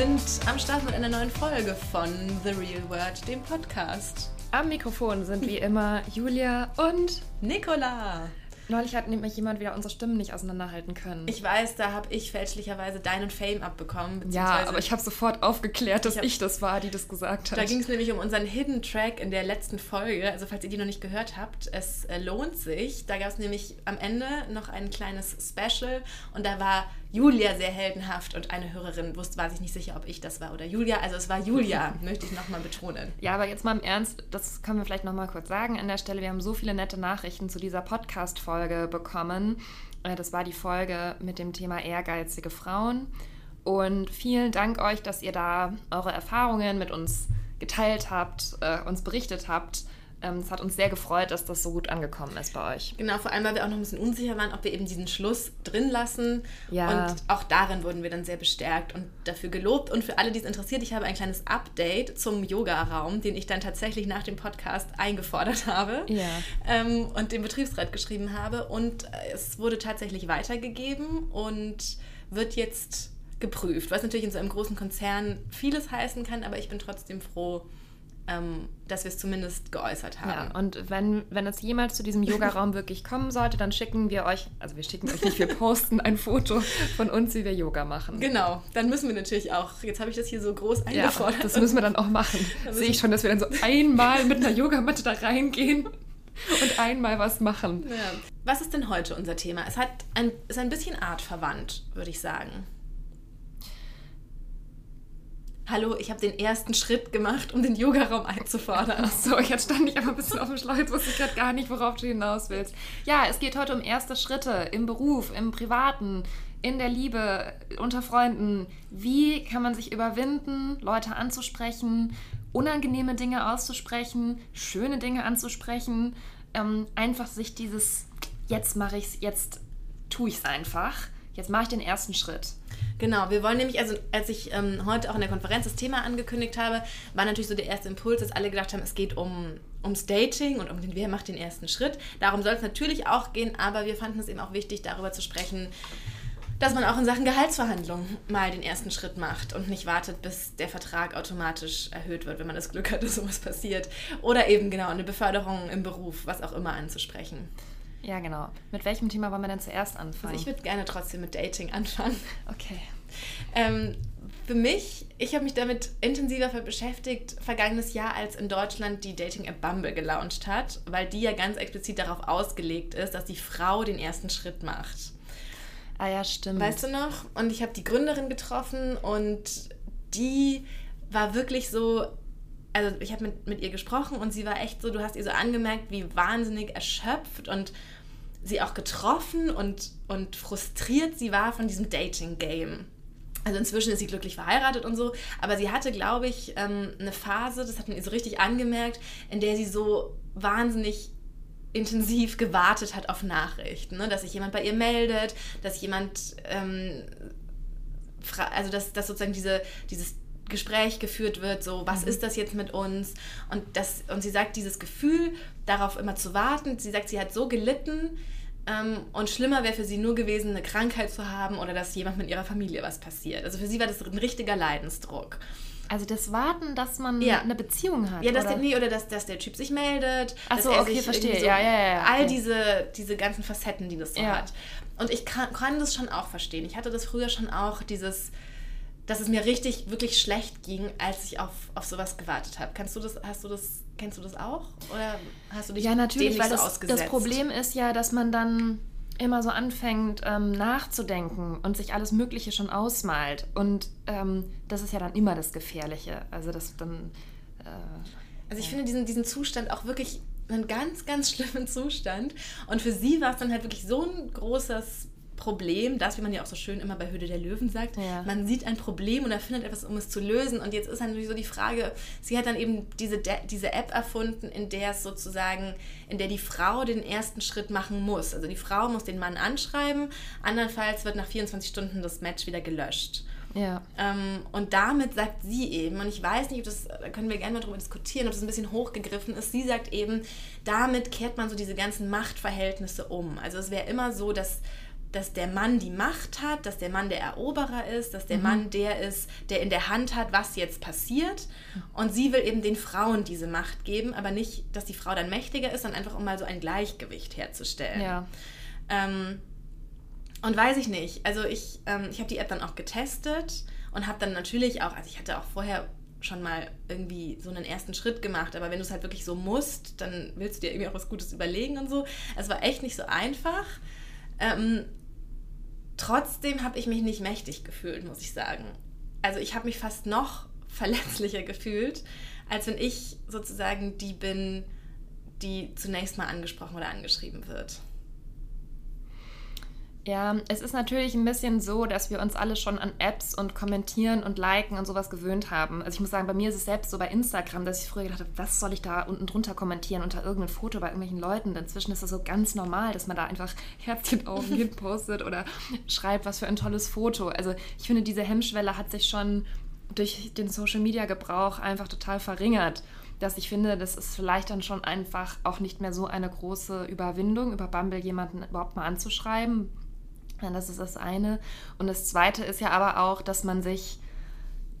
sind am Start mit einer neuen Folge von The Real Word, dem Podcast. Am Mikrofon sind wie immer Julia und Nicola. Neulich hat nämlich jemand wieder unsere Stimmen nicht auseinanderhalten können. Ich weiß, da habe ich fälschlicherweise deinen Fame abbekommen. Ja, aber ich habe sofort aufgeklärt, dass ich, hab, ich, das war, die das gesagt hat. Da ging es nämlich um unseren Hidden Track in der letzten Folge. Also falls ihr die noch nicht gehört habt, es äh, lohnt sich. Da gab es nämlich am Ende noch ein kleines Special und da war Julia sehr heldenhaft und eine Hörerin wusste, war sich nicht sicher, ob ich das war oder Julia. Also es war Julia, möchte ich nochmal betonen. Ja, aber jetzt mal im Ernst, das können wir vielleicht nochmal kurz sagen an der Stelle. Wir haben so viele nette Nachrichten zu dieser Podcast-Folge bekommen. Äh, das war die Folge mit dem Thema ehrgeizige Frauen. Und vielen Dank euch, dass ihr da eure Erfahrungen mit uns geteilt habt, äh, uns berichtet habt. Ähm, es hat uns sehr gefreut, dass das so gut angekommen ist bei euch. Genau, vor allem, weil wir auch noch ein bisschen unsicher waren, ob wir eben diesen Schluss drin lassen. Ja. Und auch darin wurden wir dann sehr bestärkt und dafür gelobt. Und für alle, die es interessiert, ich habe ein kleines Update zum Yoga-Raum, den ich dann tatsächlich nach dem Podcast eingefordert habe ja. ähm, und dem Betriebsrat geschrieben habe. Und es wurde tatsächlich weitergegeben und wird jetzt geprüft, was natürlich in so einem großen Konzern vieles heißen kann, aber ich bin trotzdem froh, ähm, dass wir es zumindest geäußert haben. Ja, und wenn, wenn es jemals zu diesem Yoga-Raum wirklich kommen sollte, dann schicken wir euch, also wir schicken euch nicht, wir posten ein Foto von uns, wie wir Yoga machen. Genau, dann müssen wir natürlich auch, jetzt habe ich das hier so groß eingefordert. Ja, das müssen wir dann auch machen. Sehe ich schon, dass wir dann so einmal mit einer Yogamatte da reingehen und einmal was machen. Ja. Was ist denn heute unser Thema? Es hat ein, ist ein bisschen artverwandt, würde ich sagen hallo, ich habe den ersten Schritt gemacht, um den Yogaraum einzufordern. Ach so, jetzt stand ich aber ein bisschen auf dem Schlauch, jetzt wusste ich gerade gar nicht, worauf du hinaus willst. Ja, es geht heute um erste Schritte im Beruf, im Privaten, in der Liebe, unter Freunden. Wie kann man sich überwinden, Leute anzusprechen, unangenehme Dinge auszusprechen, schöne Dinge anzusprechen, ähm, einfach sich dieses, jetzt mache ich es, jetzt tue ich es einfach, jetzt mache ich den ersten Schritt. Genau, wir wollen nämlich, also als ich ähm, heute auch in der Konferenz das Thema angekündigt habe, war natürlich so der erste Impuls, dass alle gedacht haben, es geht um, ums Dating und um den, wer macht den ersten Schritt. Darum soll es natürlich auch gehen, aber wir fanden es eben auch wichtig, darüber zu sprechen, dass man auch in Sachen Gehaltsverhandlungen mal den ersten Schritt macht und nicht wartet, bis der Vertrag automatisch erhöht wird, wenn man das Glück hat, dass sowas passiert. Oder eben genau eine Beförderung im Beruf, was auch immer anzusprechen. Ja, genau. Mit welchem Thema wollen wir denn zuerst anfangen? Also ich würde gerne trotzdem mit Dating anfangen. Okay. Ähm, für mich, ich habe mich damit intensiver beschäftigt, vergangenes Jahr, als in Deutschland die Dating-App Bumble gelauncht hat, weil die ja ganz explizit darauf ausgelegt ist, dass die Frau den ersten Schritt macht. Ah ja, stimmt. Weißt du noch? Und ich habe die Gründerin getroffen und die war wirklich so, also ich habe mit, mit ihr gesprochen und sie war echt so, du hast ihr so angemerkt, wie wahnsinnig erschöpft und sie auch getroffen und, und frustriert sie war von diesem Dating-Game. Also inzwischen ist sie glücklich verheiratet und so, aber sie hatte, glaube ich, ähm, eine Phase, das hat man ihr so richtig angemerkt, in der sie so wahnsinnig intensiv gewartet hat auf Nachrichten, ne? dass sich jemand bei ihr meldet, dass jemand, ähm, also dass, dass sozusagen diese, dieses Gespräch geführt wird, so was mhm. ist das jetzt mit uns? Und, das, und sie sagt, dieses Gefühl, darauf immer zu warten, sie sagt, sie hat so gelitten ähm, und schlimmer wäre für sie nur gewesen, eine Krankheit zu haben oder dass jemand mit ihrer Familie was passiert. Also für sie war das ein richtiger Leidensdruck. Also das Warten, dass man ja. eine Beziehung hat. Ja, dass oder? Der, nee, oder dass, dass der Typ sich meldet. Ach so, okay, verstehe. So, ja, ja, ja. All diese, diese ganzen Facetten, die das so ja. hat. Und ich kann, kann das schon auch verstehen. Ich hatte das früher schon auch, dieses dass es mir richtig, wirklich schlecht ging, als ich auf, auf sowas gewartet habe. Kannst du das, hast du das, kennst du das auch? Oder hast du dich Ja, natürlich, weil so das, ausgesetzt? das Problem ist ja, dass man dann immer so anfängt ähm, nachzudenken und sich alles Mögliche schon ausmalt. Und ähm, das ist ja dann immer das Gefährliche. Also das dann. Äh, also ich ja. finde diesen, diesen Zustand auch wirklich einen ganz, ganz schlimmen Zustand. Und für sie war es dann halt wirklich so ein großes Problem, das, wie man ja auch so schön immer bei Höhle der Löwen sagt, ja. man sieht ein Problem und erfindet etwas, um es zu lösen. Und jetzt ist natürlich so die Frage, sie hat dann eben diese, diese App erfunden, in der es sozusagen, in der die Frau den ersten Schritt machen muss. Also die Frau muss den Mann anschreiben, andernfalls wird nach 24 Stunden das Match wieder gelöscht. Ja. Ähm, und damit sagt sie eben, und ich weiß nicht, ob das, da können wir gerne mal drüber diskutieren, ob das ein bisschen hochgegriffen ist, sie sagt eben, damit kehrt man so diese ganzen Machtverhältnisse um. Also es wäre immer so, dass dass der Mann die Macht hat, dass der Mann der Eroberer ist, dass der Mhm. Mann der ist, der in der Hand hat, was jetzt passiert. Und sie will eben den Frauen diese Macht geben, aber nicht, dass die Frau dann mächtiger ist, sondern einfach um mal so ein Gleichgewicht herzustellen. Ja. Ähm, und weiß ich nicht. Also ich, ähm, ich habe die App dann auch getestet und habe dann natürlich auch, also ich hatte auch vorher schon mal irgendwie so einen ersten Schritt gemacht, aber wenn du es halt wirklich so musst, dann willst du dir irgendwie auch was Gutes überlegen und so. Es war echt nicht so einfach. Ähm, trotzdem habe ich mich nicht mächtig gefühlt, muss ich sagen. Also ich habe mich fast noch verletzlicher gefühlt, als wenn ich sozusagen die bin, die zunächst mal angesprochen oder angeschrieben wird. Ja, es ist natürlich ein bisschen so, dass wir uns alle schon an Apps und Kommentieren und Liken und sowas gewöhnt haben. Also ich muss sagen, bei mir ist es selbst so bei Instagram, dass ich früher gedacht habe, was soll ich da unten drunter kommentieren unter irgendeinem Foto bei irgendwelchen Leuten. Inzwischen ist das so ganz normal, dass man da einfach Herzchenaugen hinpostet oder schreibt, was für ein tolles Foto. Also ich finde, diese Hemmschwelle hat sich schon durch den Social-Media-Gebrauch einfach total verringert. Dass ich finde, das ist vielleicht dann schon einfach auch nicht mehr so eine große Überwindung, über Bumble jemanden überhaupt mal anzuschreiben. Das ist das eine. Und das zweite ist ja aber auch, dass man sich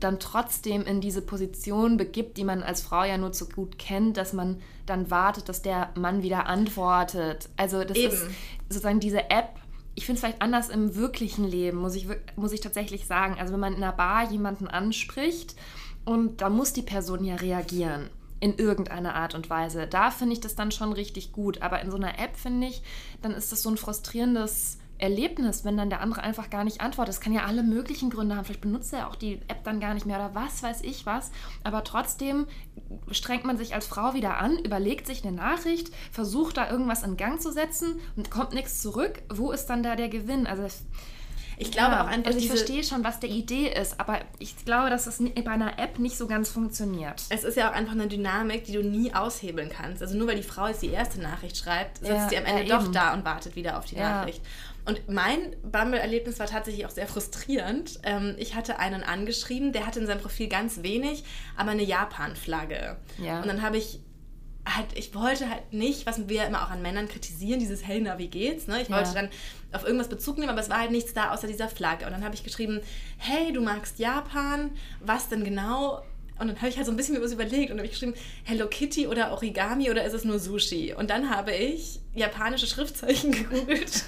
dann trotzdem in diese Position begibt, die man als Frau ja nur zu gut kennt, dass man dann wartet, dass der Mann wieder antwortet. Also das Eben. ist sozusagen diese App. Ich finde es vielleicht anders im wirklichen Leben, muss ich, muss ich tatsächlich sagen. Also wenn man in einer Bar jemanden anspricht und da muss die Person ja reagieren in irgendeiner Art und Weise. Da finde ich das dann schon richtig gut. Aber in so einer App finde ich, dann ist das so ein frustrierendes Erlebnis, wenn dann der andere einfach gar nicht antwortet. Das kann ja alle möglichen Gründe haben. Vielleicht benutzt er auch die App dann gar nicht mehr oder was weiß ich was. Aber trotzdem strengt man sich als Frau wieder an, überlegt sich eine Nachricht, versucht da irgendwas in Gang zu setzen und kommt nichts zurück. Wo ist dann da der Gewinn? Also Ich glaube ja, auch einfach, also ich verstehe schon, was der Idee ist, aber ich glaube, dass das bei einer App nicht so ganz funktioniert. es ist ja auch einfach eine Dynamik, die du nie aushebeln kannst. Also nur weil die Frau jetzt die erste Nachricht schreibt, sitzt Ja, sie am Ende ja, doch da und wartet wieder auf die. Nachricht. Und mein Bumble-Erlebnis war tatsächlich auch sehr frustrierend. Ähm, ich hatte einen angeschrieben, der hatte in seinem Profil ganz wenig, aber eine Japan-Flagge. Ja. Und dann habe ich halt, ich wollte halt nicht, was wir immer auch an Männern kritisieren, dieses Hey, na, wie geht's? Ne? Ich Ja. wollte dann auf irgendwas Bezug nehmen, aber es war halt nichts da außer dieser Flagge. Und dann habe ich geschrieben, hey, du magst Japan, was denn genau? Und dann habe ich halt so ein bisschen mir was überlegt und habe ich geschrieben, Hello Kitty oder Origami oder ist es nur Sushi? Und dann habe ich japanische Schriftzeichen gegoogelt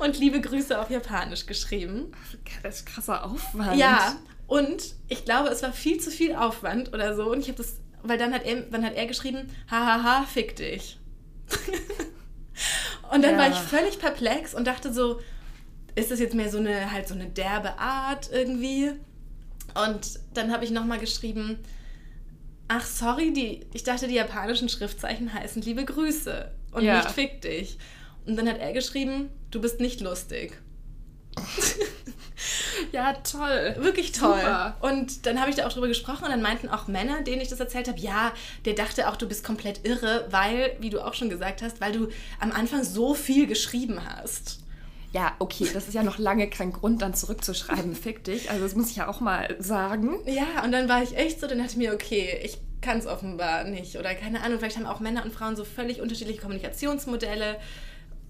und liebe Grüße auf Japanisch geschrieben. Das ist krasser Aufwand. Ja, und ich glaube, es war viel zu viel Aufwand oder so. Und ich habe das, weil dann hat er, dann hat er geschrieben, hahaha, fick dich. und dann Ja. war ich völlig perplex und dachte so, ist das jetzt mehr so eine, halt so eine derbe Art irgendwie? Und dann habe ich nochmal geschrieben, ach sorry, die, ich dachte, die japanischen Schriftzeichen heißen liebe Grüße und Ja. nicht fick dich. Und dann hat er geschrieben, du bist nicht lustig. Ja, toll. Wirklich toll. Super. Und dann habe ich da auch drüber gesprochen und dann meinten auch Männer, denen ich das erzählt habe, ja, der dachte auch, du bist komplett irre, weil, wie du auch schon gesagt hast, weil du am Anfang so viel geschrieben hast. Ja, okay, das ist ja noch lange kein Grund, dann zurückzuschreiben, fick dich. Also das muss ich ja auch mal sagen. Ja, und dann war ich echt so, dann dachte ich mir, okay, ich kann es offenbar nicht. Oder keine Ahnung, vielleicht haben auch Männer und Frauen so völlig unterschiedliche Kommunikationsmodelle.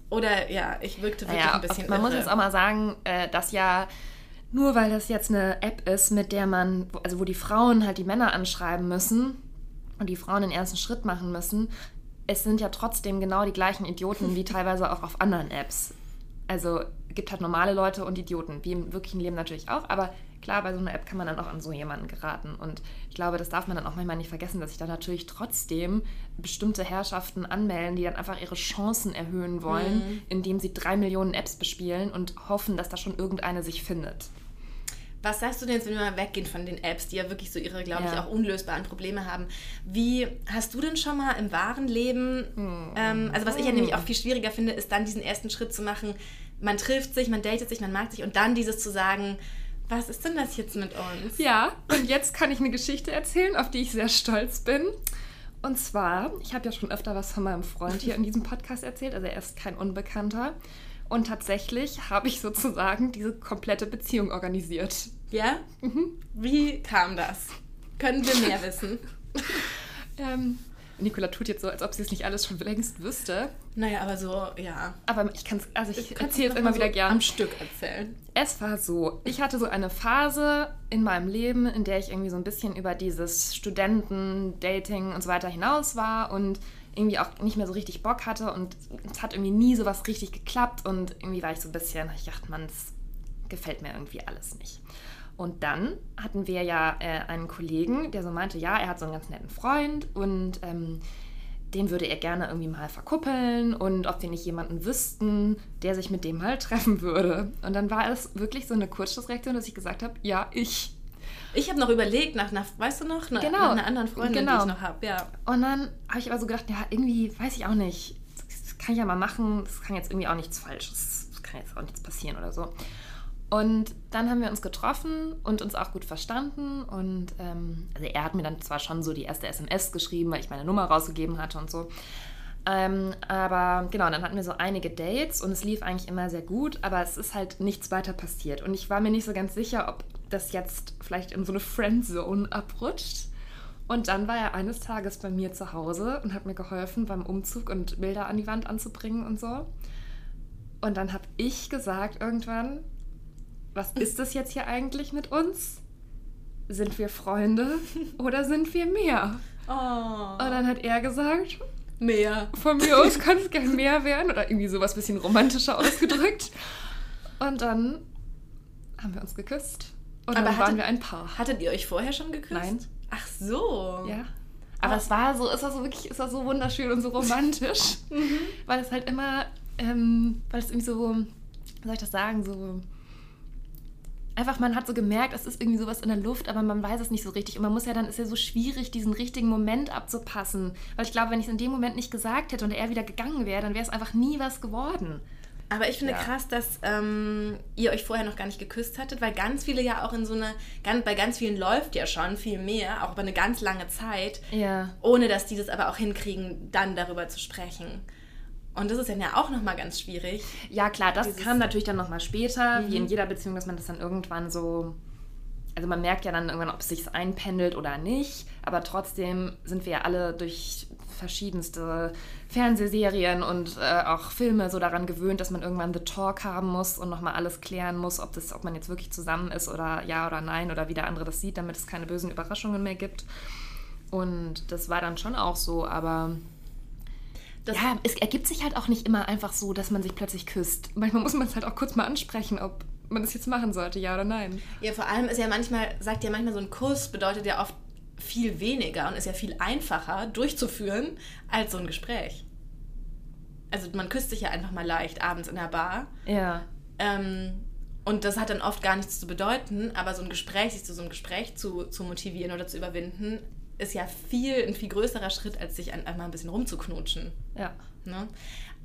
Oder ja, ich wirkte wirklich Naja, ein bisschen man muss irre. jetzt auch mal sagen, äh, dass ja nur weil das jetzt eine App ist, mit der man, also wo die Frauen halt die Männer anschreiben müssen und die Frauen den ersten Schritt machen müssen, es sind ja trotzdem genau die gleichen Idioten wie teilweise auch auf anderen Apps. Also gibt halt normale Leute und Idioten, wie im wirklichen Leben natürlich auch, aber klar, bei so einer App kann man dann auch an so jemanden geraten. Und ich glaube, das darf man dann auch manchmal nicht vergessen, dass sich da natürlich trotzdem bestimmte Herrschaften anmelden, die dann einfach ihre Chancen erhöhen wollen, indem sie drei Millionen Apps bespielen und hoffen, dass da schon irgendeine sich findet. Was sagst du denn jetzt, wenn wir mal weggehen von den Apps, die ja wirklich so ihre, glaube ich, Ja. auch unlösbaren Probleme haben? Wie hast du denn schon mal im wahren Leben, ähm, also was ich ja nämlich auch viel schwieriger finde, ist dann diesen ersten Schritt zu machen, man trifft sich, man datet sich, man mag sich und dann dieses zu sagen, was ist denn das jetzt mit uns? Ja, und jetzt kann ich eine Geschichte erzählen, auf die ich sehr stolz bin. Und zwar, ich habe ja schon öfter was von meinem Freund hier in diesem Podcast erzählt, also er ist kein Unbekannter. Und tatsächlich habe ich sozusagen diese komplette Beziehung organisiert. Ja? Wie kam das? Können wir mehr wissen? Ähm, Nicola tut jetzt so, als ob sie es nicht alles schon längst wüsste. Naja, aber so, ja. Aber ich kann es, also ich Kannst erzähle es immer wieder so gern. Am Stück erzählen. Es war so, ich hatte so eine Phase in meinem Leben, in der ich irgendwie so ein bisschen über dieses Studenten, Dating und so weiter hinaus war und irgendwie auch nicht mehr so richtig Bock hatte und es hat irgendwie nie so was richtig geklappt und irgendwie war ich so ein bisschen, ich dachte, man, das gefällt mir irgendwie alles nicht. Und dann hatten wir ja äh, einen Kollegen, der so meinte, ja, er hat so einen ganz netten Freund und ähm, den würde er gerne irgendwie mal verkuppeln und ob wir nicht jemanden wüssten, der sich mit dem mal treffen würde. Und dann war es wirklich so eine Kurzschlussreaktion, dass ich gesagt habe, ja, ich. Ich habe noch überlegt, nach, nach, weißt du noch, nach, Genau. nach einer anderen Freundin, Genau. die ich noch habe. Ja. Und dann habe ich aber so gedacht, ja, irgendwie weiß ich auch nicht. Das kann ich ja mal machen. Das kann jetzt irgendwie auch nichts Falsches. Das kann jetzt auch nichts passieren oder so. Und dann haben wir uns getroffen und uns auch gut verstanden. Und ähm, also er hat mir dann zwar schon so die erste SMS geschrieben, weil ich meine Nummer rausgegeben hatte und so. Ähm, aber genau, dann hatten wir so einige Dates und es lief eigentlich immer sehr gut, aber es ist halt nichts weiter passiert. Und ich war mir nicht so ganz sicher, ob das jetzt vielleicht in so eine Friendzone abrutscht. Und dann war er eines Tages bei mir zu Hause und hat mir geholfen beim Umzug und Bilder an die Wand anzubringen und so. Und dann habe ich gesagt irgendwann, was ist das jetzt hier eigentlich mit uns? Sind wir Freunde oder sind wir mehr? Oh. Und dann hat er gesagt, Mehr. von mir aus kann es gern mehr werden oder irgendwie sowas bisschen romantischer ausgedrückt. Und dann haben wir uns geküsst und Aber dann waren hattet- wir ein Paar. Hattet ihr euch vorher schon geküsst? Nein. Ach so. Ja. Aber es war so, es war so wirklich, es war so wunderschön und so romantisch, weil es halt immer, ähm, weil es irgendwie so, wie soll ich das sagen, so einfach man hat so gemerkt, es ist irgendwie sowas in der Luft, aber man weiß es nicht so richtig und man muss ja dann ist ja so schwierig, diesen richtigen Moment abzupassen, weil ich glaube, wenn ich es in dem Moment nicht gesagt hätte und er wieder gegangen wäre, dann wäre es einfach nie was geworden. Aber ich finde Ja. krass, dass ähm, ihr euch vorher noch gar nicht geküsst hattet, weil ganz viele ja auch in so einer, ganz, bei ganz vielen läuft ja schon viel mehr, auch über eine ganz lange Zeit, Ja. ohne dass die das aber auch hinkriegen, dann darüber zu sprechen. Und das ist dann ja auch nochmal ganz schwierig. Ja, klar, das Dieses- kam natürlich dann nochmal später, wie in jeder Beziehung, dass man das dann irgendwann so. Also man merkt ja dann irgendwann, ob es sich einpendelt oder nicht. Aber trotzdem sind wir ja alle durch verschiedenste Fernsehserien und äh, auch Filme so daran gewöhnt, dass man irgendwann The Talk haben muss und nochmal alles klären muss, ob, das, ob man jetzt wirklich zusammen ist oder ja oder nein oder wie der andere das sieht, damit es keine bösen Überraschungen mehr gibt. Und das war dann schon auch so, aber Das, ja, es ergibt sich halt auch nicht immer einfach so, dass man sich plötzlich küsst. Manchmal muss man es halt auch kurz mal ansprechen, ob man das jetzt machen sollte, ja oder nein. ja, vor allem ist ja manchmal, sagt ja manchmal so ein Kuss bedeutet ja oft viel weniger und ist ja viel einfacher durchzuführen als so ein Gespräch. Also man küsst sich ja einfach mal leicht abends in der Bar. Ja. Ähm, und das hat dann oft gar nichts zu bedeuten, aber so ein Gespräch, sich zu so einem Gespräch zu, zu motivieren oder zu überwinden, ist ja viel, ein viel größerer Schritt, als sich ein- einmal ein bisschen rumzuknutschen. Ja. Ne?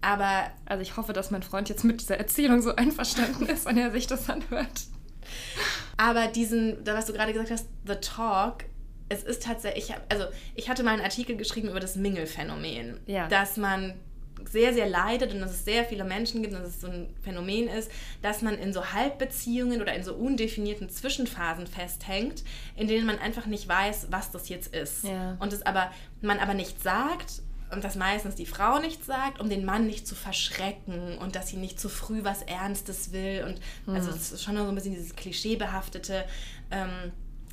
Aber Also ich hoffe, dass mein Freund jetzt mit dieser Erzählung so einverstanden ist, wenn er sich das anhört. Aber diesen, da was du gerade gesagt hast, The Talk, es ist tatsächlich, ich hab, also ich hatte mal einen Artikel geschrieben über das Mingle-Phänomen. Ja. Dass man sehr, sehr leidet und dass es sehr viele Menschen gibt und dass es so ein Phänomen ist, dass man in so Halbbeziehungen oder in so undefinierten Zwischenphasen festhängt, in denen man einfach nicht weiß, was das jetzt ist. Ja. Und es aber, man aber nicht sagt und das meistens die Frau nicht sagt, um den Mann nicht zu verschrecken und dass sie nicht zu früh was Ernstes will. Und also es ist schon so ein bisschen dieses klischeebehaftete, ähm,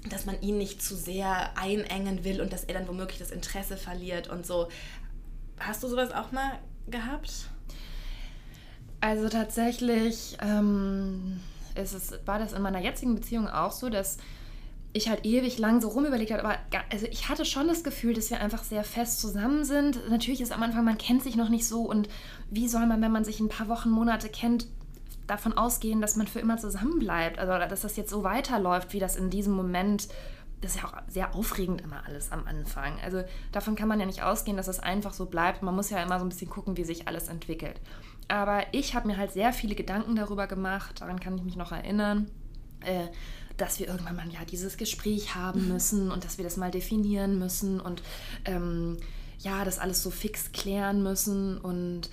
dass man ihn nicht zu sehr einengen will und dass er dann womöglich das Interesse verliert und so. Hast du sowas auch mal gehabt? Also tatsächlich ähm, ist es, war das in meiner jetzigen Beziehung auch so, dass ich halt ewig lang so rumüberlegt habe, aber also ich hatte schon das Gefühl, dass wir einfach sehr fest zusammen sind. Natürlich ist am Anfang, man kennt sich noch nicht so und wie soll man, wenn man sich ein paar Wochen, Monate kennt, davon ausgehen, dass man für immer zusammen bleibt, also dass das jetzt so weiterläuft, wie das in diesem Moment. Das ist ja auch sehr aufregend immer alles am Anfang. Also davon kann man ja nicht ausgehen, dass es einfach so bleibt. Man muss ja immer so ein bisschen gucken, wie sich alles entwickelt. Aber ich habe mir halt sehr viele Gedanken darüber gemacht, daran kann ich mich noch erinnern, äh, dass wir irgendwann mal ja dieses Gespräch haben müssen und dass wir das mal definieren müssen und ähm, ja, das alles so fix klären müssen und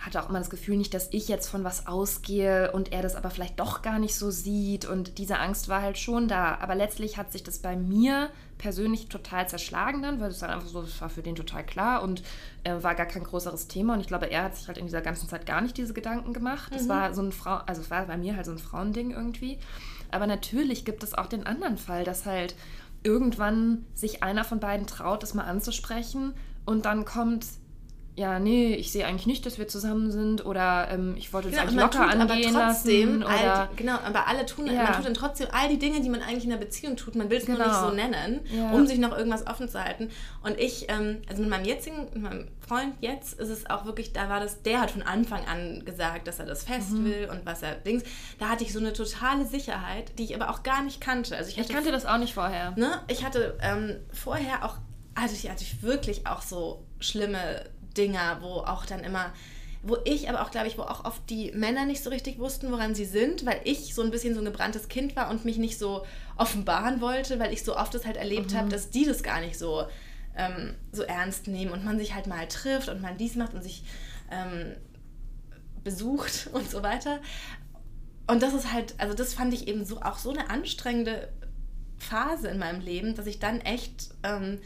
hatte auch immer das Gefühl nicht, dass ich jetzt von was ausgehe und er das aber vielleicht doch gar nicht so sieht. Und diese Angst war halt schon da. Aber letztlich hat sich das bei mir persönlich total zerschlagen dann, weil es dann einfach so, das war für den total klar und äh, war gar kein größeres Thema. Und ich glaube, er hat sich halt in dieser ganzen Zeit gar nicht diese Gedanken gemacht. Es mhm. war so ein Frau, also es war bei mir halt so ein Frauending irgendwie. Aber natürlich gibt es auch den anderen Fall, dass halt irgendwann sich einer von beiden traut, das mal anzusprechen und dann kommt ja, nee, ich sehe eigentlich nicht, dass wir zusammen sind oder ähm, ich wollte es genau, eigentlich locker angehen aber trotzdem, lassen. Oder, all, genau, aber alle tun, ja. man tut dann trotzdem all die Dinge, die man eigentlich in einer Beziehung tut, man will es genau. nur nicht so nennen, ja. um sich noch irgendwas offen zu halten. Und ich, ähm, also mit meinem jetzigen, mit meinem Freund jetzt ist es auch wirklich, da war das, der hat von Anfang an gesagt, dass er das fest mhm. will und was er Dings. Da hatte ich so eine totale Sicherheit, die ich aber auch gar nicht kannte. Also ich, hatte, ich kannte das auch nicht vorher. Ne, ich hatte ähm, vorher auch, also ich hatte wirklich auch so schlimme Dinger, wo auch dann immer, wo ich aber auch, glaube ich, wo auch oft die Männer nicht so richtig wussten, woran sie sind, weil ich so ein bisschen so ein gebranntes Kind war und mich nicht so offenbaren wollte, weil ich so oft das halt erlebt mhm. habe, dass die das gar nicht so, ähm, so ernst nehmen und man sich halt mal trifft und mal dies macht und sich ähm, besucht und so weiter. Und das ist halt, also das fand ich eben so auch so eine anstrengende Phase in meinem Leben, dass ich dann echt ähm,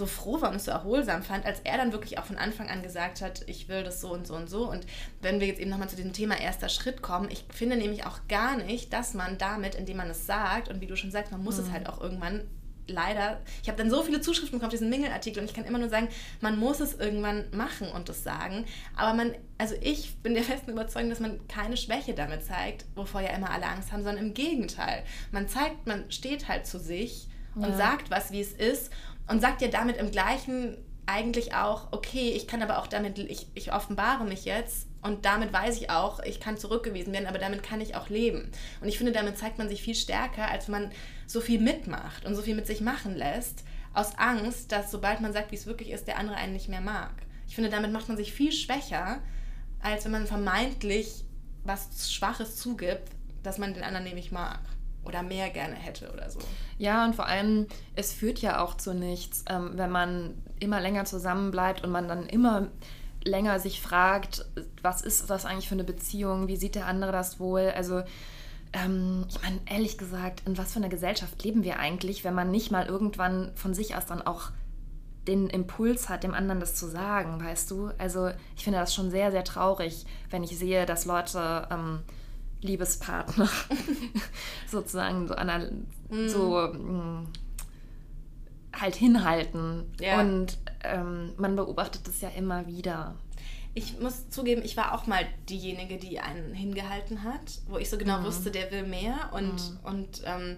so froh war und so erholsam fand, als er dann wirklich auch von Anfang an gesagt hat, ich will das so und so und so. Und wenn wir jetzt eben nochmal zu diesem Thema erster Schritt kommen, ich finde nämlich auch gar nicht, dass man damit, indem man es sagt, und wie du schon sagst, man muss mhm. es halt auch irgendwann leider, ich habe dann so viele Zuschriften bekommen auf diesen Mingelartikel und ich kann immer nur sagen, man muss es irgendwann machen und das sagen. Aber man, also ich bin der festen Überzeugung, dass man keine Schwäche damit zeigt, wovor ja immer alle Angst haben, sondern im Gegenteil. Man zeigt, man steht halt zu sich und ja. sagt was, wie es ist und sagt dir damit im gleichen eigentlich auch, okay, ich kann aber auch damit, ich, ich offenbare mich jetzt und damit weiß ich auch, ich kann zurückgewiesen werden, aber damit kann ich auch leben. Und ich finde, damit zeigt man sich viel stärker, als wenn man so viel mitmacht und so viel mit sich machen lässt, aus Angst, dass sobald man sagt, wie es wirklich ist, der andere einen nicht mehr mag. Ich finde, damit macht man sich viel schwächer, als wenn man vermeintlich was Schwaches zugibt, dass man den anderen nämlich mag oder mehr gerne hätte oder so. Ja, und vor allem, es führt ja auch zu nichts, ähm, wenn man immer länger zusammen bleibt und man dann immer länger sich fragt, was ist das eigentlich für eine Beziehung, wie sieht der andere das wohl? Also, ähm, ich meine, ehrlich gesagt, in was für einer Gesellschaft leben wir eigentlich, wenn man nicht mal irgendwann von sich aus dann auch den Impuls hat, dem anderen das zu sagen, weißt du? Also, ich finde das schon sehr, sehr traurig, wenn ich sehe, dass Leute. Ähm, Liebespartner sozusagen so, einer, mm. so mm, halt hinhalten. Ja. Und ähm, man beobachtet das ja immer wieder. Ich muss zugeben, ich war auch mal diejenige, die einen hingehalten hat, wo ich so genau mhm. wusste, der will mehr. Und, mhm. und ähm,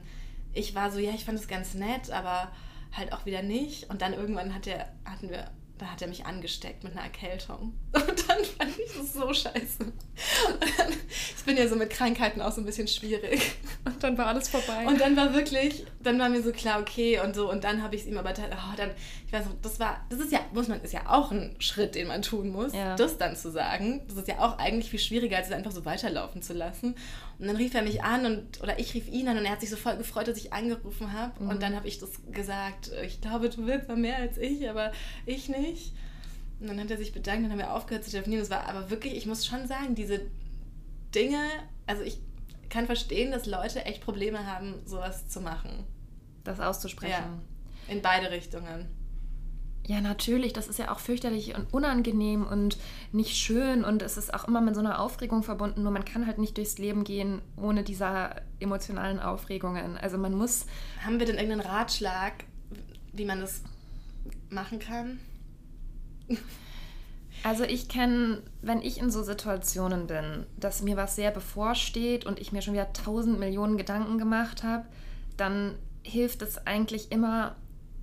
ich war so, ja, ich fand es ganz nett, aber halt auch wieder nicht. Und dann irgendwann hat der, hatten wir da hat er mich angesteckt mit einer Erkältung. Und dann fand ich das so scheiße. Dann, ich bin ja so mit Krankheiten auch so ein bisschen schwierig. Und dann war alles vorbei. Und dann war wirklich, dann war mir so klar, okay und so. Und dann habe ich es ihm aber, oh, dann, ich weiß nicht, das war, das ist ja, muss man, ist ja auch ein Schritt, den man tun muss, ja. das dann zu sagen. Das ist ja auch eigentlich viel schwieriger, als es einfach so weiterlaufen zu lassen. Und dann rief er mich an und, oder ich rief ihn an und er hat sich so voll gefreut, dass ich angerufen habe. Mhm. Und dann habe ich das gesagt, ich glaube, du willst mal mehr als ich, aber ich nicht. Und dann hat er sich bedankt und dann haben wir aufgehört zu telefonieren. Das war aber wirklich, ich muss schon sagen, diese Dinge, also ich kann verstehen, dass Leute echt Probleme haben, sowas zu machen. Das auszusprechen. Ja, in beide Richtungen. Ja, natürlich. Das ist ja auch fürchterlich und unangenehm und nicht schön und es ist auch immer mit so einer Aufregung verbunden. Nur man kann halt nicht durchs Leben gehen ohne dieser emotionalen Aufregungen. Also man muss. Haben wir denn irgendeinen Ratschlag, wie man das machen kann? Also ich kenne, wenn ich in so Situationen bin, dass mir was sehr bevorsteht und ich mir schon wieder tausend Millionen Gedanken gemacht habe, dann hilft es eigentlich immer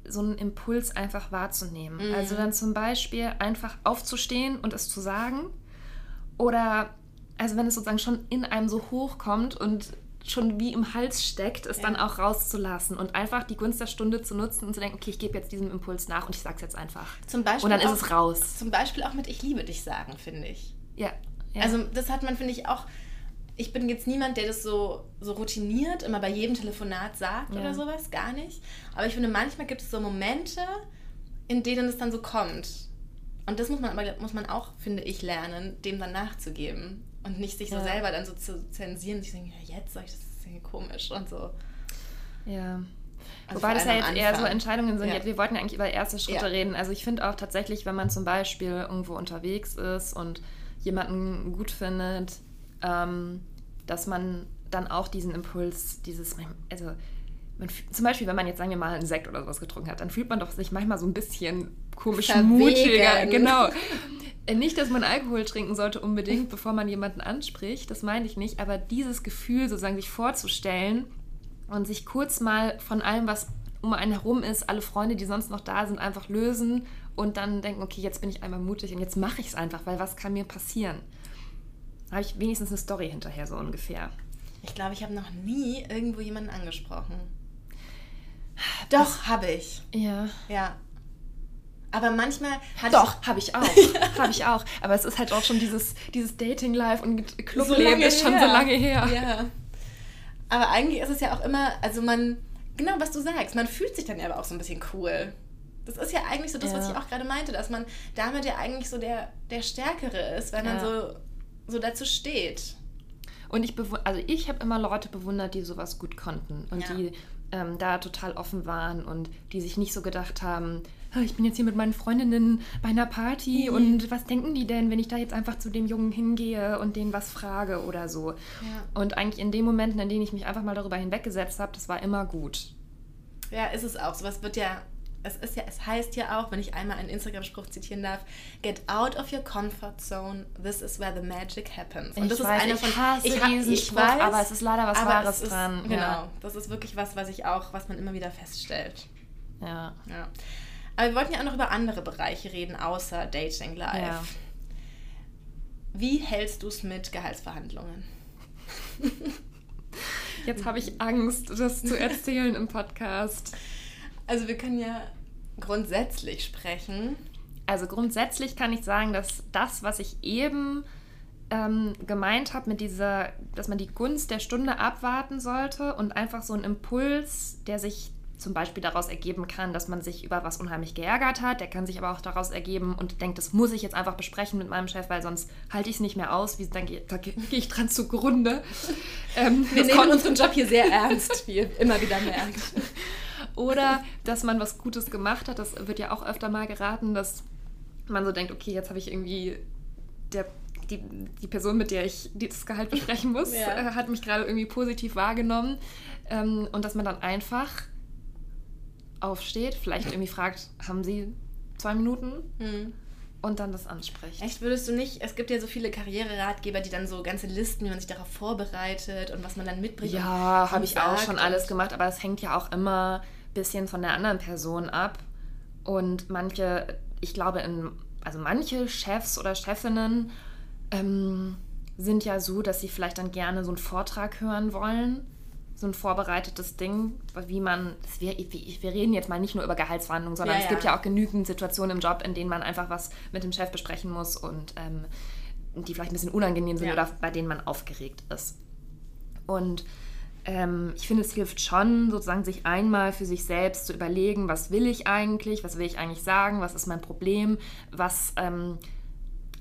so einen Impuls einfach wahrzunehmen. Mhm. Also dann zum Beispiel einfach aufzustehen und es zu sagen. Oder also wenn es sozusagen schon in einem so hochkommt und schon wie im Hals steckt, es ja. dann auch rauszulassen und einfach die Gunst der Stunde zu nutzen und zu denken, okay, ich gebe jetzt diesem Impuls nach und ich sage es jetzt einfach. Zum Beispiel und dann auch, ist es raus. Zum Beispiel auch mit Ich liebe dich sagen, finde ich. Ja, ja. Also das hat man, finde ich, auch ich bin jetzt niemand, der das so, so routiniert immer bei jedem Telefonat sagt ja. oder sowas, gar nicht. Aber ich finde, manchmal gibt es so Momente, in denen es dann so kommt. Und das muss man aber muss man auch, finde ich, lernen, dem dann nachzugeben. Und nicht sich so Ja. selber dann so zu zensieren, sich denken, ja, jetzt sag ich, das ist irgendwie komisch und so. Ja. Also Wobei das ja jetzt eher so. Entscheidungen sind. Ja. Jetzt, wir wollten ja eigentlich über erste Schritte Ja. reden. Also ich finde auch tatsächlich, wenn man zum Beispiel irgendwo unterwegs ist und jemanden gut findet, ähm, dass man dann auch diesen Impuls, dieses, also man, zum Beispiel, wenn man jetzt, sagen wir mal, einen Sekt oder sowas getrunken hat, dann fühlt man doch sich manchmal so ein bisschen komisch Verwegen. mutiger. Genau. Äh, Nicht, dass man Alkohol trinken sollte unbedingt, bevor man jemanden anspricht, das meine ich nicht, aber dieses Gefühl, sozusagen sich vorzustellen und sich kurz mal von allem, was um einen herum ist, alle Freunde, die sonst noch da sind, einfach lösen und dann denken, okay, jetzt bin ich einmal mutig und jetzt mache ich es einfach, weil was kann mir passieren? Da habe ich wenigstens eine Story hinterher, so ungefähr. Ich glaube, ich habe noch nie irgendwo jemanden angesprochen. Doch, habe ich. Ja. Ja. Aber manchmal hatte Doch, habe ich auch. Habe ich auch. Aber es ist halt auch schon dieses, dieses Dating-Life und Clubleben lange ist schon her. so lange her. Ja. Aber eigentlich ist es ja auch immer, also man, genau was du sagst, man fühlt sich dann ja aber auch so ein bisschen cool. Das ist ja eigentlich so das, was Ja. ich auch gerade meinte, dass man damit ja eigentlich so der, der Stärkere ist, weil man Ja. so, so dazu steht. Und ich bewu- also ich habe immer Leute bewundert, die sowas gut konnten und Ja. die ähm, da total offen waren und die sich nicht so gedacht haben, "Ah, ich bin jetzt hier mit meinen Freundinnen bei einer Party Mhm. und was denken die denn, wenn ich da jetzt einfach zu dem Jungen hingehe und den was frage oder so. Ja. Und eigentlich in den Momenten, in denen ich mich einfach mal darüber hinweggesetzt habe, das war immer gut. Ja, ist es auch. Sowas wird ja, es ist ja, es heißt ja auch, wenn ich einmal einen Instagram-Spruch zitieren darf, get out of your comfort zone, this is where the magic happens. Und Ich das weiß, ist einer ich von hasse ich, diesen ich Spruch, weiß, aber es ist leider was Wahres es ist, dran, Genau, ja. das ist wirklich was, was ich auch, was man immer wieder feststellt. Ja. Ja. Aber wir wollten ja auch noch über andere Bereiche reden, außer Dating Life. Ja. Wie hältst du es mit Gehaltsverhandlungen? Jetzt habe ich Angst, das zu erzählen im Podcast. Also wir können ja grundsätzlich sprechen. Also grundsätzlich kann ich sagen, dass das, was ich eben ähm, gemeint habe mit dieser, dass man die Gunst der Stunde abwarten sollte und einfach so ein Impuls, der sich zum Beispiel daraus ergeben kann, dass man sich über was unheimlich geärgert hat, der kann sich aber auch daraus ergeben und denkt, das muss ich jetzt einfach besprechen mit meinem Chef, weil sonst halte ich es nicht mehr aus, wie, dann gehe da gehe ich dran zugrunde. Ähm, Wir nehmen unseren Job hier sehr ernst, wie ihr immer wieder merkt. Oder dass man was Gutes gemacht hat. Das wird ja auch öfter mal geraten, dass man so denkt, okay, jetzt habe ich irgendwie der, die, die Person, mit der ich das Gehalt besprechen muss, Ja. äh, hat mich gerade irgendwie positiv wahrgenommen. Ähm, und dass man dann einfach aufsteht, vielleicht irgendwie fragt, haben Sie zwei Minuten? Hm. Und dann das anspricht. Echt, würdest du nicht, es gibt ja so viele Karriereratgeber, die dann so ganze Listen, wie man sich darauf vorbereitet und was man dann mitbringt. Ja, habe ich auch schon alles gemacht, aber es hängt ja auch immer bisschen von der anderen Person ab. Und manche, ich glaube, in, also manche Chefs oder Chefinnen ähm, sind ja so, dass sie vielleicht dann gerne so einen Vortrag hören wollen. So ein vorbereitetes Ding, wie man, wir, wir reden jetzt mal nicht nur über Gehaltsverhandlungen, sondern Ja, es gibt ja. ja auch genügend Situationen im Job, in denen man einfach was mit dem Chef besprechen muss und ähm, die vielleicht ein bisschen unangenehm sind Ja. oder bei denen man aufgeregt ist. Und ähm, ich finde, es hilft schon, sozusagen sich einmal für sich selbst zu überlegen, was will ich eigentlich, was will ich eigentlich sagen, was ist mein Problem, was ähm,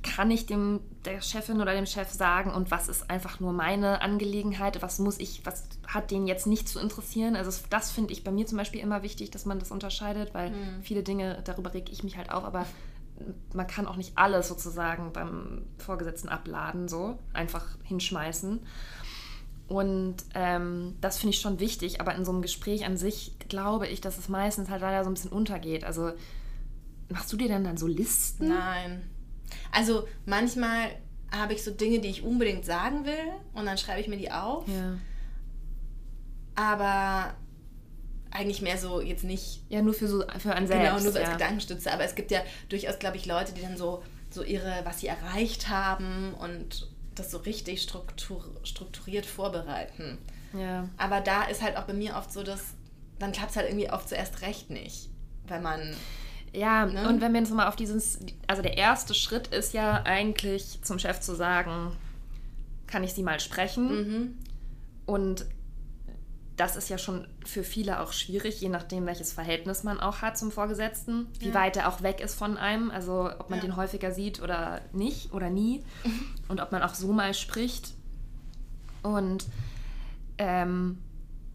kann ich dem der Chefin oder dem Chef sagen und was ist einfach nur meine Angelegenheit, was muss ich, was hat den jetzt nicht zu interessieren. Also das- das finde ich bei mir zum Beispiel immer wichtig, dass man das unterscheidet, weil viele Dinge, darüber reg ich mich halt auf, aber man kann auch nicht alles sozusagen beim Vorgesetzten abladen, so einfach hinschmeißen. Und ähm, das finde ich schon wichtig, aber in so einem Gespräch an sich glaube ich, dass es meistens halt leider so ein bisschen untergeht. Also machst du dir dann dann so Listen? Nein. Also manchmal habe ich so Dinge, die ich unbedingt sagen will und dann schreibe ich mir die auf. Ja. Aber eigentlich mehr so jetzt nicht Ja, nur für so für einen selbst. genau nur so als ja. Gedankenstütze. Aber es gibt ja durchaus, glaube ich, Leute, die dann so, so ihre, was sie erreicht haben und das so richtig struktur, strukturiert vorbereiten. Ja. Aber da ist halt auch bei mir oft so, dass dann klappt es halt irgendwie oft zuerst recht nicht. Weil man, Ja, Ne? und wenn wir jetzt mal auf dieses, also der erste Schritt ist ja eigentlich zum Chef zu sagen, kann ich sie mal sprechen? mhm, Und das ist ja schon für viele auch schwierig, je nachdem, welches Verhältnis man auch hat zum Vorgesetzten, wie ja. weit er auch weg ist von einem, also ob man ja. den häufiger sieht oder nicht oder nie und ob man auch so mal spricht. Und ähm,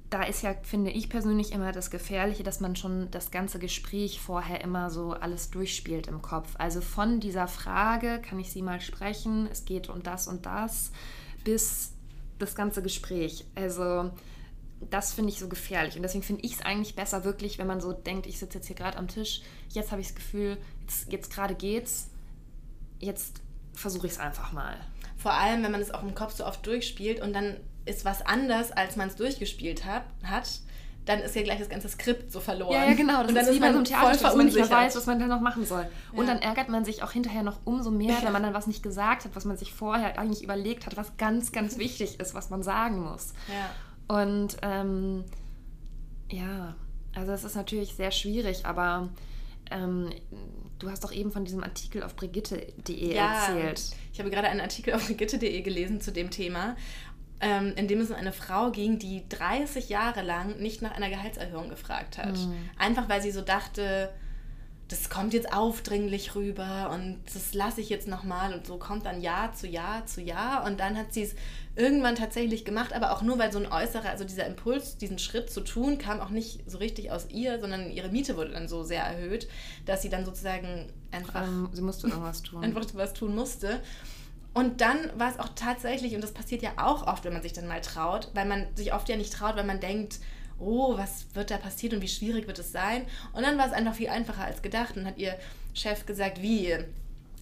da ist ja, finde ich persönlich, immer das Gefährliche, dass man schon das ganze Gespräch vorher immer so alles durchspielt im Kopf. Also von dieser Frage, kann ich Sie mal sprechen, es geht um das und das, bis das ganze Gespräch. Also das finde ich so gefährlich. Und deswegen finde ich es eigentlich besser, wirklich, wenn man so denkt, ich sitze jetzt hier gerade am Tisch, jetzt habe ich das Gefühl, jetzt, jetzt gerade geht's, jetzt versuche ich es einfach mal. Vor allem, wenn man es auch im Kopf so oft durchspielt und dann ist was anders, als man es durchgespielt hat, hat, dann ist ja gleich das ganze Skript so verloren. Ja, ja genau. Das und dann ist wie bei so einem Theaterstück, dass man nicht mehr weiß, was man dann noch machen soll. Und ja. dann ärgert man sich auch hinterher noch umso mehr, wenn man dann was nicht gesagt hat, was man sich vorher eigentlich überlegt hat, was ganz, ganz wichtig ist, was man sagen muss. Ja. Und ähm, ja, also es ist natürlich sehr schwierig, aber ähm, du hast doch eben von diesem Artikel auf brigitte.de ja, erzählt. Ich habe gerade einen Artikel auf brigitte.de gelesen zu dem Thema, ähm, in dem es um eine Frau ging, die 30 Jahre lang nicht nach einer Gehaltserhöhung gefragt hat. Mhm. Einfach weil sie so dachte, das kommt jetzt aufdringlich rüber und das lasse ich jetzt nochmal und so kommt dann Jahr zu Jahr zu Jahr und dann hat sie es irgendwann tatsächlich gemacht, aber auch nur, weil so ein äußerer, also dieser Impuls, diesen Schritt zu tun, kam auch nicht so richtig aus ihr, sondern ihre Miete wurde dann so sehr erhöht, dass sie dann sozusagen einfach... Ähm, sie musste irgendwas tun. einfach was tun musste. Und dann war es auch tatsächlich, und das passiert ja auch oft, wenn man sich dann mal traut, weil man sich oft ja nicht traut, weil man denkt, oh, was wird da passiert und wie schwierig wird es sein? Und dann war es einfach viel einfacher als gedacht und hat ihr Chef gesagt, wie,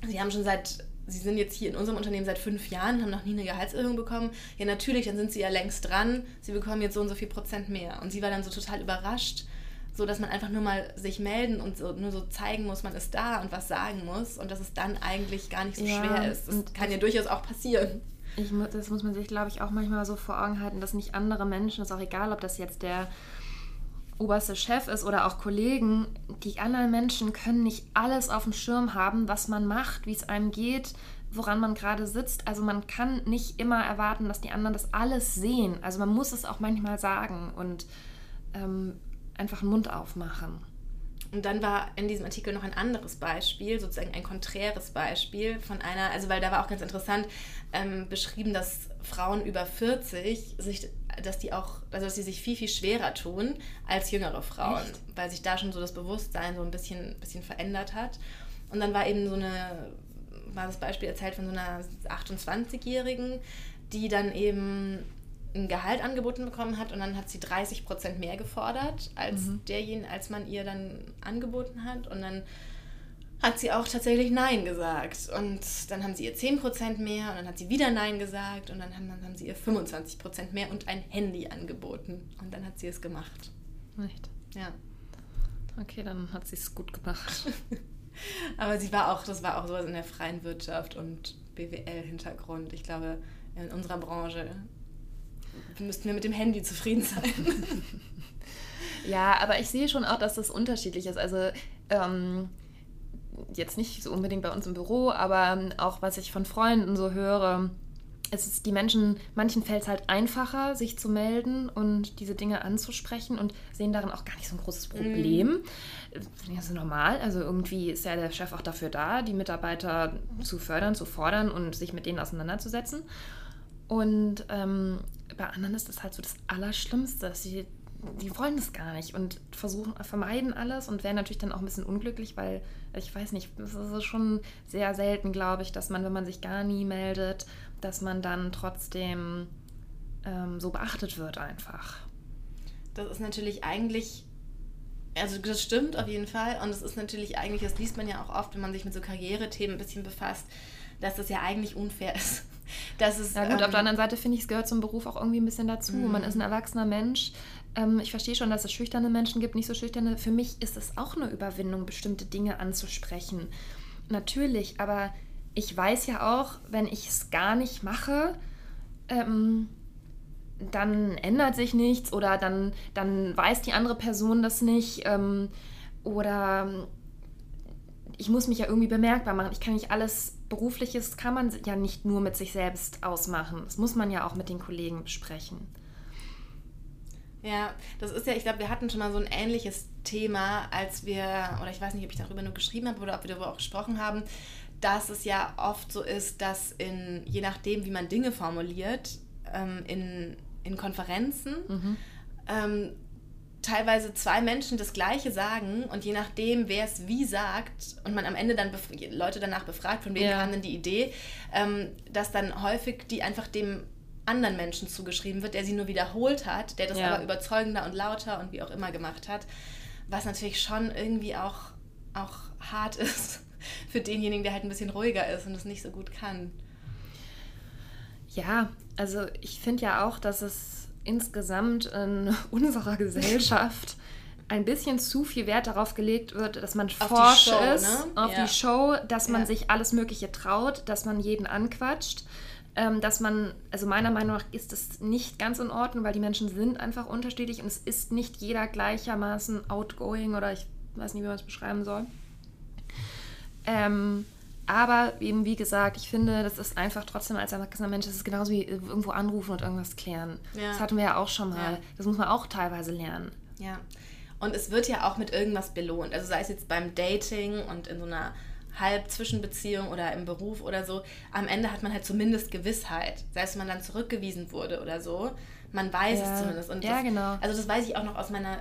Sie haben schon seit Sie sind jetzt hier in unserem Unternehmen seit fünf Jahren, haben noch nie eine Gehaltserhöhung bekommen. Ja, natürlich, dann sind Sie ja längst dran. Sie bekommen jetzt so und so viel Prozent mehr. Und sie war dann so total überrascht, so dass man einfach nur mal sich melden und so, nur so zeigen muss, man ist da und was sagen muss und dass es dann eigentlich gar nicht so ja, schwer ist. Das kann ja durchaus auch passieren. Ich, das muss man sich, glaube ich, auch manchmal so vor Augen halten, dass nicht andere Menschen, ist auch egal, ob das jetzt der oberste Chef ist oder auch Kollegen, die anderen Menschen können nicht alles auf dem Schirm haben, was man macht, wie es einem geht, woran man gerade sitzt. Also man kann nicht immer erwarten, dass die anderen das alles sehen. Also man muss es auch manchmal sagen und ähm, einfach einen Mund aufmachen. Und dann war in diesem Artikel noch ein anderes Beispiel, sozusagen ein konträres Beispiel von einer, also weil da war auch ganz interessant ähm, beschrieben, dass Frauen über 40 sich, dass die auch, also dass sie sich viel, viel schwerer tun als jüngere Frauen, Echt? weil sich da schon so das Bewusstsein so ein bisschen, bisschen verändert hat. Und dann war eben so eine, war das Beispiel erzählt von so einer 28-Jährigen, die dann eben ein Gehalt angeboten bekommen hat und dann hat sie 30 Prozent mehr gefordert als mhm. derjenige, als man ihr dann angeboten hat. Und dann hat sie auch tatsächlich Nein gesagt. Und dann haben sie ihr 10 Prozent mehr und dann hat sie wieder Nein gesagt und dann haben, dann haben sie ihr 25 Prozent mehr und ein Handy angeboten. Und dann hat sie es gemacht. Echt? Ja. Okay, dann hat sie es gut gemacht. Aber sie war auch, das war auch sowas in der freien Wirtschaft und BWL-Hintergrund. Ich glaube, in unserer Branche müssten wir mit dem Handy zufrieden sein. ja, aber ich sehe schon auch, dass das unterschiedlich ist. Also ähm, jetzt nicht so unbedingt bei uns im Büro, aber auch was ich von Freunden so höre, es ist die Menschen, manchen fällt es halt einfacher, sich zu melden und diese Dinge anzusprechen und sehen darin auch gar nicht so ein großes Problem. Mm. Das ist normal. Also irgendwie ist ja der Chef auch dafür da, die Mitarbeiter zu fördern, zu fordern und sich mit denen auseinanderzusetzen. Und ähm, bei anderen ist das halt so das Allerschlimmste, dass sie die wollen das gar nicht und versuchen, vermeiden alles und werden natürlich dann auch ein bisschen unglücklich, weil ich weiß nicht, es ist schon sehr selten, glaube ich, dass man, wenn man sich gar nie meldet, dass man dann trotzdem ähm, so beachtet wird einfach. Das ist natürlich eigentlich, also das stimmt auf jeden Fall und es ist natürlich eigentlich, das liest man ja auch oft, wenn man sich mit so Karrierethemen ein bisschen befasst, dass das ja eigentlich unfair ist das ist, ja gut, ähm, auf der anderen Seite finde ich, es gehört zum Beruf auch irgendwie ein bisschen dazu. Mhm. Man ist ein erwachsener Mensch. Ähm, ich verstehe schon, dass es schüchterne Menschen gibt, nicht so schüchterne. Für mich ist es auch eine Überwindung, bestimmte Dinge anzusprechen. Natürlich, aber ich weiß ja auch, wenn ich es gar nicht mache, ähm, dann ändert sich nichts oder dann, dann weiß die andere Person das nicht ähm, oder ich muss mich ja irgendwie bemerkbar machen. Ich kann nicht alles Berufliches kann man ja nicht nur mit sich selbst ausmachen. Das muss man ja auch mit den Kollegen besprechen. Ja, das ist ja, ich glaube, wir hatten schon mal so ein ähnliches Thema, als wir, oder ich weiß nicht, ob ich darüber nur geschrieben habe oder ob wir darüber auch gesprochen haben, dass es ja oft so ist, dass in, je nachdem, wie man Dinge formuliert, ähm, in, in Konferenzen, mhm. Teilweise zwei Menschen das Gleiche sagen und je nachdem, wer es wie sagt und man am Ende dann Leute danach befragt, von wem ja. kam denn die Idee, ähm, dass dann häufig die einfach dem anderen Menschen zugeschrieben wird, der sie nur wiederholt hat, der das ja. aber überzeugender und lauter und wie auch immer gemacht hat, was natürlich schon irgendwie auch, auch hart ist für denjenigen, der halt ein bisschen ruhiger ist und es nicht so gut kann. Ja, also ich finde ja auch, dass es insgesamt in unserer Gesellschaft ein bisschen zu viel Wert darauf gelegt wird, dass man auf forsch Show, ist, ne? auf ja. die Show, dass man ja. sich alles Mögliche traut, dass man jeden anquatscht. Ähm, dass man, also meiner Meinung nach ist das nicht ganz in Ordnung, weil die Menschen sind einfach unterschiedlich und es ist nicht jeder gleichermaßen outgoing oder ich weiß nicht, wie man es beschreiben soll. Ähm, aber eben, wie gesagt, ich finde, das ist einfach trotzdem als erwachsener Mensch, das ist genauso wie irgendwo anrufen und irgendwas klären. Ja. Das hatten wir ja auch schon mal. Ja. Das muss man auch teilweise lernen. Ja. Und es wird ja auch mit irgendwas belohnt. Also sei es jetzt beim Dating und in so einer Halb-Zwischenbeziehung oder im Beruf oder so. Am Ende hat man halt zumindest Gewissheit. Sei es, wenn man dann zurückgewiesen wurde oder so. Man weiß ja. es zumindest. Und ja, das, genau. Also das weiß ich auch noch aus meiner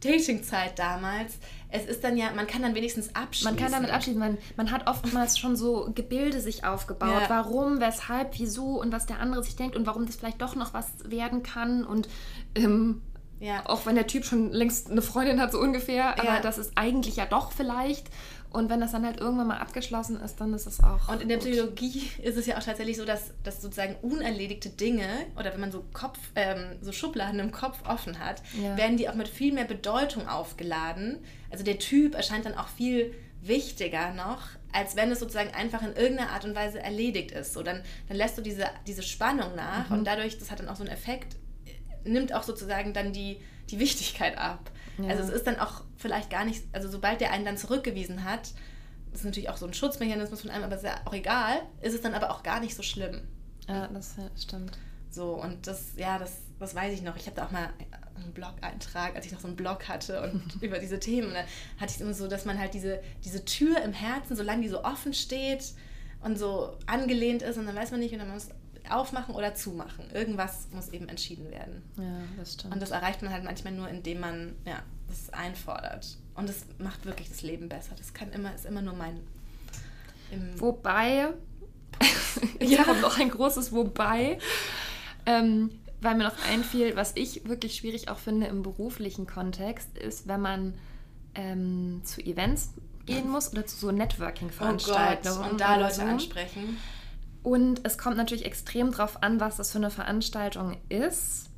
Datingzeit damals. Es ist dann ja, man kann dann wenigstens abschließen. Man kann damit abschließen. Man, man hat oftmals schon so Gebilde sich aufgebaut. Ja. Warum, weshalb, wieso und was der andere sich denkt und warum das vielleicht doch noch was werden kann. Und ähm, ja. auch wenn der Typ schon längst eine Freundin hat, so ungefähr, aber ja. das ist eigentlich ja doch vielleicht. Und wenn das dann halt irgendwann mal abgeschlossen ist, dann ist es auch. Und in der Psychologie ist es ja auch tatsächlich so, dass, dass sozusagen unerledigte Dinge oder wenn man so Kopf, ähm, so Schubladen im Kopf offen hat, ja. werden die auch mit viel mehr Bedeutung aufgeladen. Also der Typ erscheint dann auch viel wichtiger noch, als wenn es sozusagen einfach in irgendeiner Art und Weise erledigt ist. So, dann, dann lässt du diese, diese Spannung nach mhm. und dadurch, das hat dann auch so einen Effekt, nimmt auch sozusagen dann die, die Wichtigkeit ab. Ja. Also es ist dann auch vielleicht gar nicht, also sobald der einen dann zurückgewiesen hat, das ist natürlich auch so ein Schutzmechanismus von einem, aber ist ja auch egal, ist es dann aber auch gar nicht so schlimm. Ja, das stimmt. So, und das, ja, das, das weiß ich noch. Ich habe da auch mal einen Blog-Eintrag, als ich noch so einen Blog hatte und über diese Themen. Da hatte ich es immer so, dass man halt diese, diese Tür im Herzen, solange die so offen steht und so angelehnt ist, und dann weiß man nicht, und dann muss aufmachen oder zumachen. Irgendwas muss eben entschieden werden. Ja, das stimmt. Und das erreicht man halt manchmal nur, indem man ja, das einfordert. Und es macht wirklich das Leben besser. Das kann immer, ist immer nur mein. Wobei, ja. kommt noch ein großes Wobei, ähm, weil mir noch einfiel, was ich wirklich schwierig auch finde im beruflichen Kontext, ist, wenn man ähm, zu Events gehen muss oder zu so Networking-Veranstaltungen. Oh und da Leute ansprechen. Und es kommt natürlich extrem darauf an, was das für eine Veranstaltung ist.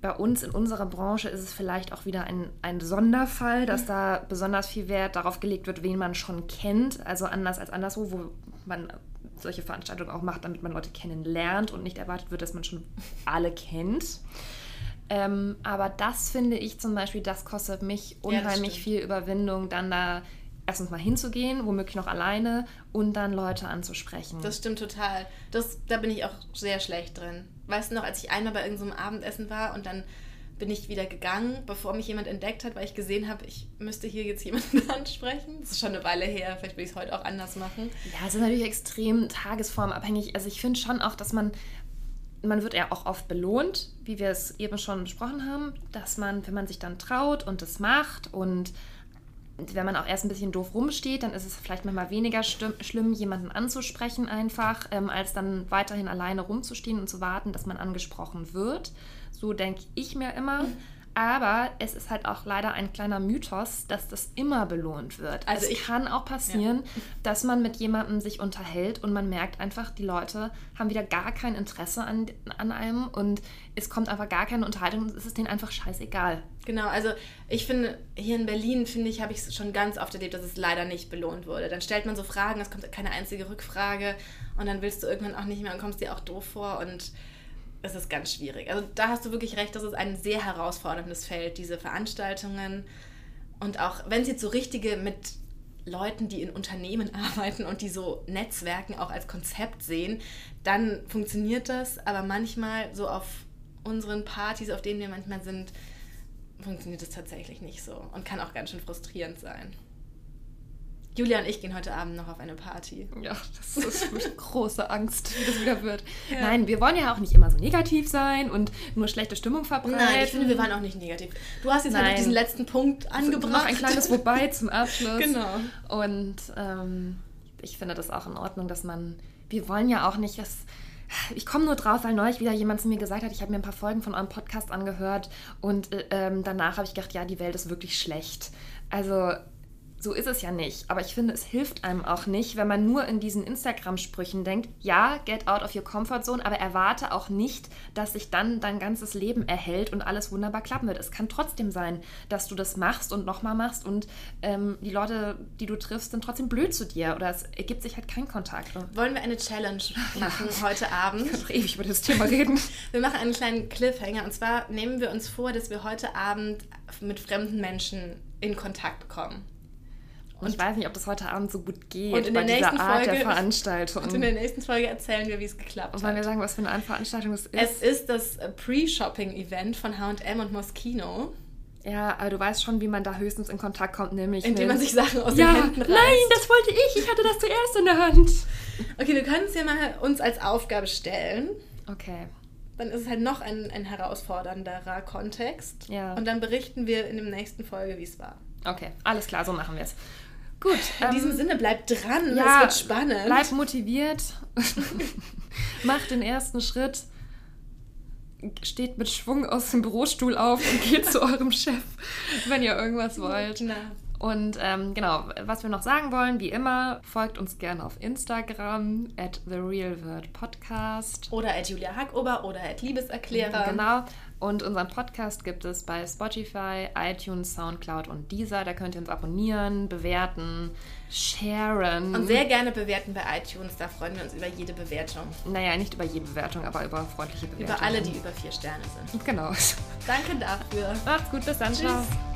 Bei uns in unserer Branche ist es vielleicht auch wieder ein, ein Sonderfall, dass da besonders viel Wert darauf gelegt wird, wen man schon kennt. Also anders als anderswo, wo man solche Veranstaltungen auch macht, damit man Leute kennenlernt und nicht erwartet wird, dass man schon alle kennt. Ähm, aber das finde ich zum Beispiel, das kostet mich unheimlich ja, viel Überwindung, dann da erstens mal hinzugehen, womöglich noch alleine und dann Leute anzusprechen. Das stimmt total. Das, da bin ich auch sehr schlecht drin. Weißt du noch, als ich einmal bei irgendeinem so Abendessen war und dann bin ich wieder gegangen, bevor mich jemand entdeckt hat, weil ich gesehen habe, ich müsste hier jetzt jemanden ansprechen. Das ist schon eine Weile her, vielleicht will ich es heute auch anders machen. Ja, es ist natürlich extrem tagesformabhängig. Also ich finde schon auch, dass man man wird ja auch oft belohnt, wie wir es eben schon besprochen haben, dass man, wenn man sich dann traut und es macht und wenn man auch erst ein bisschen doof rumsteht, dann ist es vielleicht manchmal weniger schlimm, jemanden anzusprechen einfach, ähm, als dann weiterhin alleine rumzustehen und zu warten, dass man angesprochen wird. So denke ich mir immer. Aber es ist halt auch leider ein kleiner Mythos, dass das immer belohnt wird. Also es ich, kann auch passieren, ja. dass man mit jemandem sich unterhält und man merkt einfach, die Leute haben wieder gar kein Interesse an, an einem und es kommt einfach gar keine Unterhaltung und es ist denen einfach scheißegal. Genau, also ich finde, hier in Berlin, finde ich, habe ich es schon ganz oft erlebt, dass es leider nicht belohnt wurde. Dann stellt man so Fragen, es kommt keine einzige Rückfrage und dann willst du irgendwann auch nicht mehr und kommst dir auch doof vor und es ist ganz schwierig. Also da hast du wirklich recht, das ist ein sehr herausforderndes Feld, diese Veranstaltungen. Und auch wenn es jetzt so richtige mit Leuten, die in Unternehmen arbeiten und die so Netzwerken auch als Konzept sehen, dann funktioniert das. Aber manchmal so auf unseren Partys, auf denen wir manchmal sind, funktioniert es tatsächlich nicht so und kann auch ganz schön frustrierend sein. Julia und ich gehen heute Abend noch auf eine Party. Ja, das ist für mich große Angst, wie das wieder wird. Ja. Nein, wir wollen ja auch nicht immer so negativ sein und nur schlechte Stimmung verbreiten. Nein, ich finde, wir waren auch nicht negativ. Du hast jetzt halt Nein. halt diesen letzten Punkt angebracht. Noch ein kleines Wobei zum Abschluss. Genau. Und ähm, ich finde das auch in Ordnung, dass man, wir wollen ja auch nicht, dass ich komme nur drauf, weil neulich wieder jemand zu mir gesagt hat, ich habe mir ein paar Folgen von eurem Podcast angehört und äh, ähm, danach habe ich gedacht, ja, die Welt ist wirklich schlecht. Also so ist es ja nicht. Aber ich finde, es hilft einem auch nicht, wenn man nur in diesen Instagram-Sprüchen denkt, ja, get out of your comfort zone, aber erwarte auch nicht, dass sich dann dein ganzes Leben erhält und alles wunderbar klappen wird. Es kann trotzdem sein, dass du das machst und nochmal machst und ähm, die Leute, die du triffst, sind trotzdem blöd zu dir oder es ergibt sich halt kein Kontakt. Wollen wir eine Challenge machen ja. heute Abend? Ich kann doch ewig über das Thema reden. wir machen einen kleinen Cliffhanger und zwar nehmen wir uns vor, dass wir heute Abend mit fremden Menschen in Kontakt kommen. Und ich weiß nicht, ob das heute Abend so gut geht und in bei der dieser Art Folge, der Veranstaltung. Und in der nächsten Folge erzählen wir, wie es geklappt und hat. Wollen wir sagen, was für eine Veranstaltung es ist? Es ist das Pre-Shopping-Event von H&M und Moschino. Ja, aber du weißt schon, wie man da höchstens in Kontakt kommt, nämlich Indem man sich Sachen aus ja, den Händen reißt. Nein, das wollte ich. Ich hatte das zuerst in der Hand. Okay, wir können es ja mal uns als Aufgabe stellen. Okay. Dann ist es halt noch ein, ein herausfordernderer Kontext. Ja. Und dann berichten wir in der nächsten Folge, wie es war. Okay, alles klar, so machen wir es. Gut. In ähm, diesem Sinne, bleibt dran, ja, es wird spannend. Bleibt motiviert, macht den ersten Schritt, steht mit Schwung aus dem Bürostuhl auf und geht zu eurem Chef, wenn ihr irgendwas wollt. Na. Und ähm, genau, was wir noch sagen wollen, wie immer, folgt uns gerne auf Instagram at The Real Word Podcast. Oder at Julia Hackober oder at Liebeserklärer. Genau. Und unseren Podcast gibt es bei Spotify, iTunes, Soundcloud und Deezer. Da könnt ihr uns abonnieren, bewerten, sharen. Und sehr gerne bewerten bei iTunes. Da freuen wir uns über jede Bewertung. Naja, nicht über jede Bewertung, aber über freundliche Bewertungen. Über alle, die über vier Sterne sind. Genau. Danke dafür. Macht's gut, bis dann. Tschüss. Ciao.